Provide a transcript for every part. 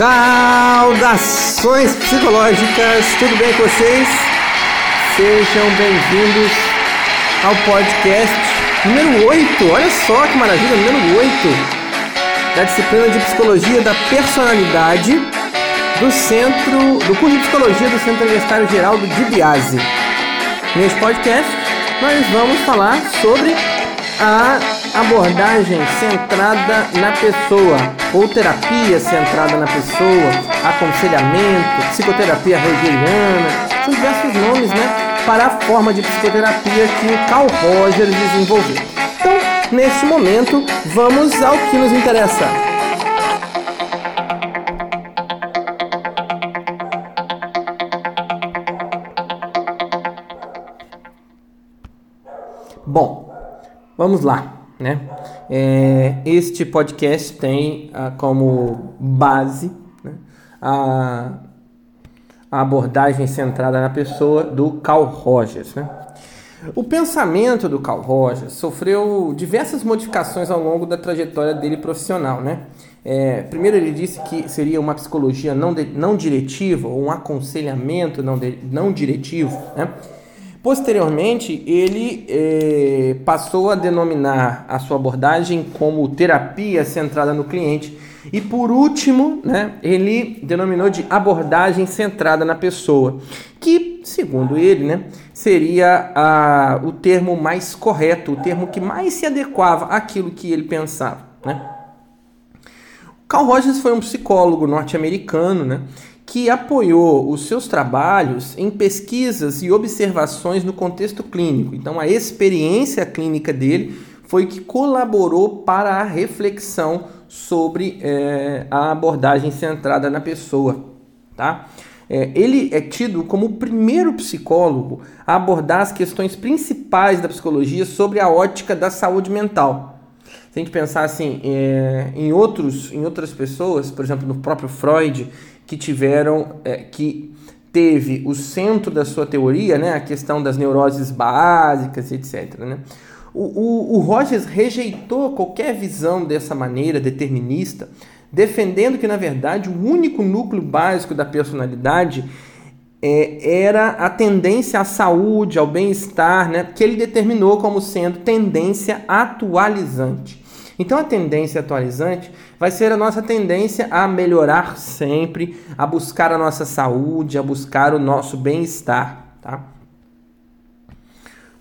Saudações psicológicas, tudo bem com vocês? Sejam bem-vindos ao podcast número 8. Olha só que maravilha, número 8 da disciplina de Psicologia da Personalidade do Centro, do curso de Psicologia do Centro Universitário Geraldo de Biase. Neste podcast, nós vamos falar sobre a abordagem centrada na pessoa, ou terapia centrada na pessoa, aconselhamento, psicoterapia rogeriana, são diversos nomes, né, para a forma de psicoterapia que o Carl Rogers desenvolveu. Então, nesse momento, vamos ao que nos interessa. Bom, vamos lá né? É, este podcast tem ah, como base né, a, a, abordagem centrada na pessoa do Carl Rogers. Né? O pensamento do Carl Rogers sofreu diversas modificações ao longo da trajetória dele profissional. Né? É, primeiro, ele disse que seria uma psicologia não, de, não diretiva, ou um aconselhamento não, de, não diretivo. Né? Posteriormente, ele eh, passou a denominar a sua abordagem como terapia centrada no cliente. E por último, né, ele denominou de abordagem centrada na pessoa, que, segundo ele, né, seria a, o termo mais correto, o termo que mais se adequava àquilo que ele pensava. Né? Carl Rogers foi um psicólogo norte-americano, né? Que apoiou os seus trabalhos em pesquisas e observações no contexto clínico. Então, a experiência clínica dele foi que colaborou para a reflexão sobre é, a abordagem centrada na pessoa. Tá? É, ele é tido como o primeiro psicólogo a abordar as questões principais da psicologia sobre a ótica da saúde mental. Se a gente pensar assim, é, em, outros, em outras pessoas, por exemplo, no próprio Freud, que tiveram, é, que teve o centro da sua teoria, né, a questão das neuroses básicas, etc. Né? O, o, o Rogers rejeitou qualquer visão dessa maneira determinista, defendendo que, na verdade, o único núcleo básico da personalidade é, era a tendência à saúde, ao bem-estar, né, que ele determinou como sendo tendência atualizante. Então a tendência atualizante vai ser a nossa tendência a melhorar sempre, a buscar a nossa saúde, a buscar o nosso bem-estar, tá?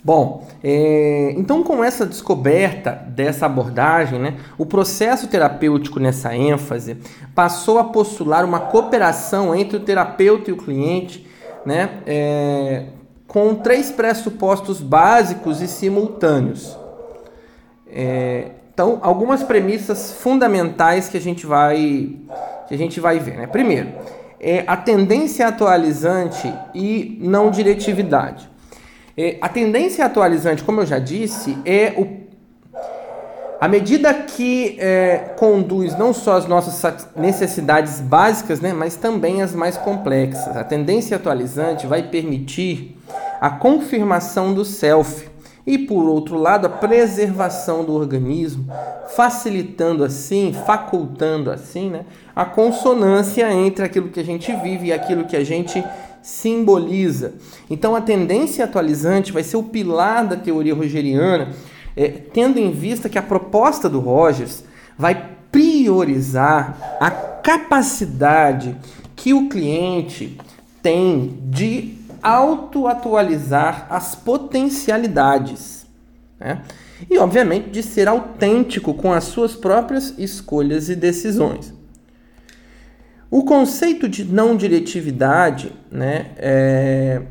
Bom, é, então com essa descoberta dessa abordagem, né, o processo terapêutico nessa ênfase passou a postular uma cooperação entre o terapeuta e o cliente, né, é, com três pressupostos básicos e simultâneos. É, então, algumas premissas fundamentais que a gente vai, que a gente vai ver. Né? Primeiro, é a tendência atualizante e não diretividade. É, a tendência atualizante, como eu já disse, é o, a medida que é, conduz não só as nossas necessidades básicas, né, mas também as mais complexas. A tendência atualizante vai permitir a confirmação do self, e por outro lado, a preservação do organismo, facilitando assim, facultando assim, né, a consonância entre aquilo que a gente vive e aquilo que a gente simboliza. Então, a tendência atualizante vai ser o pilar da teoria rogeriana, é, tendo em vista que a proposta do Rogers vai priorizar a capacidade que o cliente tem de auto-atualizar as potencialidades. Né? E, obviamente, de ser autêntico com as suas próprias escolhas e decisões. O conceito de não diretividade né, é,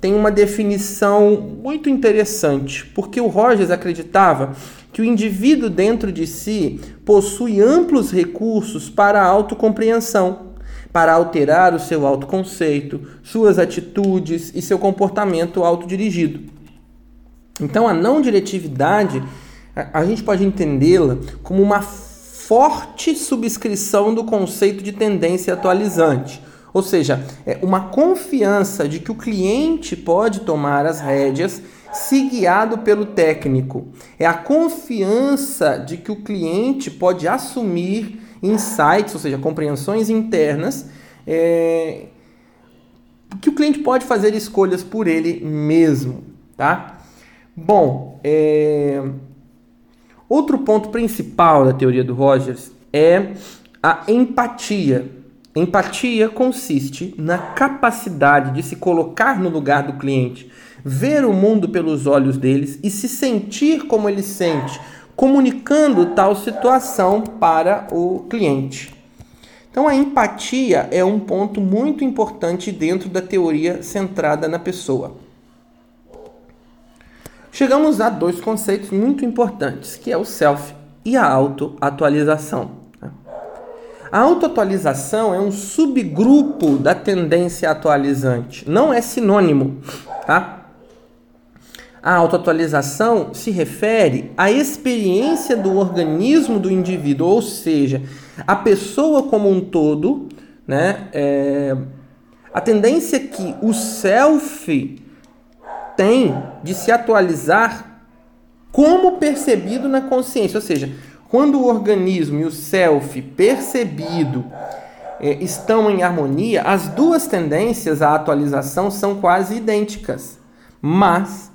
tem uma definição muito interessante, porque o Rogers acreditava que o indivíduo dentro de si possui amplos recursos para a autocompreensão para alterar o seu autoconceito, suas atitudes e seu comportamento autodirigido. Então, a não diretividade, a, gente pode entendê-la como uma forte subscrição do conceito de tendência atualizante. Ou seja, é uma confiança de que o cliente pode tomar as rédeas se guiado pelo técnico. É a confiança de que o cliente pode assumir insights, ou seja, compreensões internas, é, que o cliente pode fazer escolhas por ele mesmo, tá? Bom, é, outro ponto principal da teoria do Rogers é a empatia. Empatia consiste na capacidade de se colocar no lugar do cliente, ver o mundo pelos olhos deles e se sentir como ele sente, comunicando tal situação para o cliente. Então, a empatia é um ponto muito importante dentro da teoria centrada na pessoa. Chegamos a dois conceitos muito importantes, que é o self e a autoatualização. A autoatualização é um subgrupo da tendência atualizante, não é sinônimo, tá? A autoatualização se refere à experiência do organismo do indivíduo, ou seja, a pessoa como um todo, né? É, a tendência que o self tem de se atualizar como percebido na consciência, ou seja, quando o organismo e o self percebido é, estão em harmonia, as duas tendências à atualização são quase idênticas. Mas,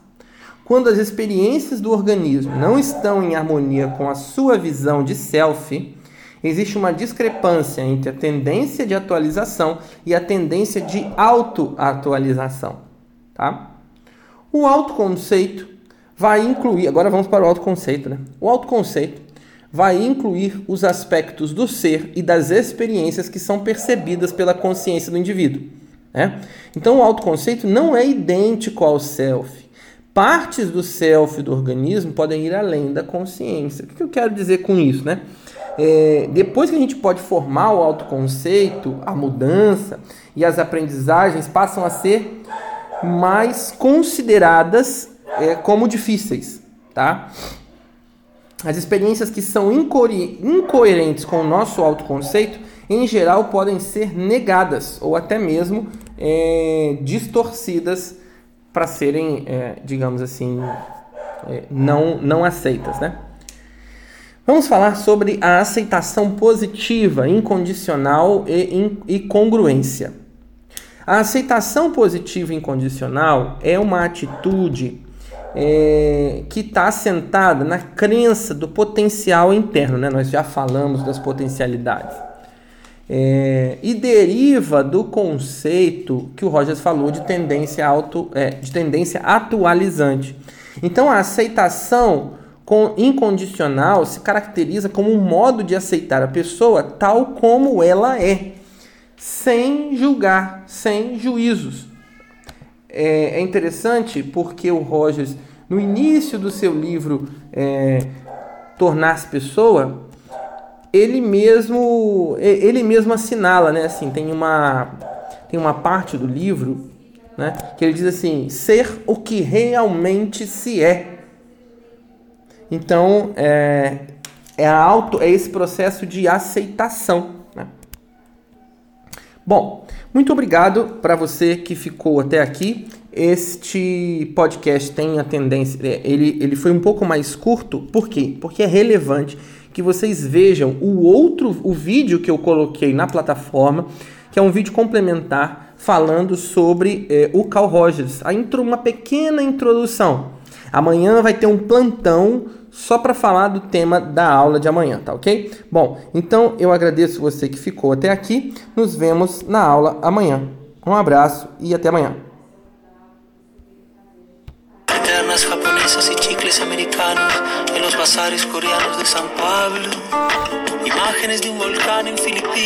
quando as experiências do organismo não estão em harmonia com a sua visão de self, existe uma discrepância entre a tendência de atualização e a tendência de autoatualização. Tá? O autoconceito vai incluir, agora vamos para o autoconceito, né? O autoconceito vai incluir os aspectos do ser e das experiências que são percebidas pela consciência do indivíduo. Né? Então, o autoconceito não é idêntico ao self. Partes do self do organismo podem ir além da consciência. O que eu quero dizer com isso? Né? É, depois que a gente pode formar o autoconceito, a mudança e as aprendizagens passam a ser mais consideradas é, como difíceis. Tá? As experiências que são incoerentes com o nosso autoconceito, em geral, podem ser negadas ou até mesmo é, distorcidas para serem, é, digamos assim, é, não, não aceitas, né? Vamos falar sobre a aceitação positiva, incondicional e, e congruência. A aceitação positiva e incondicional é uma atitude é, que está assentada na crença do potencial interno, né? nós já falamos das potencialidades. É, e deriva do conceito que o Rogers falou de tendência, auto, é, de tendência atualizante. Então, a aceitação com, incondicional se caracteriza como um modo de aceitar a pessoa tal como ela é, sem julgar, sem juízos é, é interessante porque o Rogers, no início do seu livro é, Tornar-se Pessoa, ele mesmo ele mesmo assinala, né? Assim, tem uma tem uma parte do livro, né? Que ele diz assim: ser o que realmente se é. Então é, é a auto é esse processo de aceitação. Né? Bom, muito obrigado para você que ficou até aqui. Este podcast tem a tendência, é, ele, ele foi um pouco mais curto, por quê? Porque é relevante que vocês vejam o outro, o vídeo que eu coloquei na plataforma, que é um vídeo complementar falando sobre é, o Carl Rogers. A intro, uma pequena introdução. Amanhã vai ter um plantão só para falar do tema da aula de amanhã, tá ok? Bom, então eu agradeço você que ficou até aqui. Nos vemos na aula amanhã. Um abraço e até amanhã. Americanos en los bazares coreanos de São Paulo. Imágenes de un volcán en Filipinas.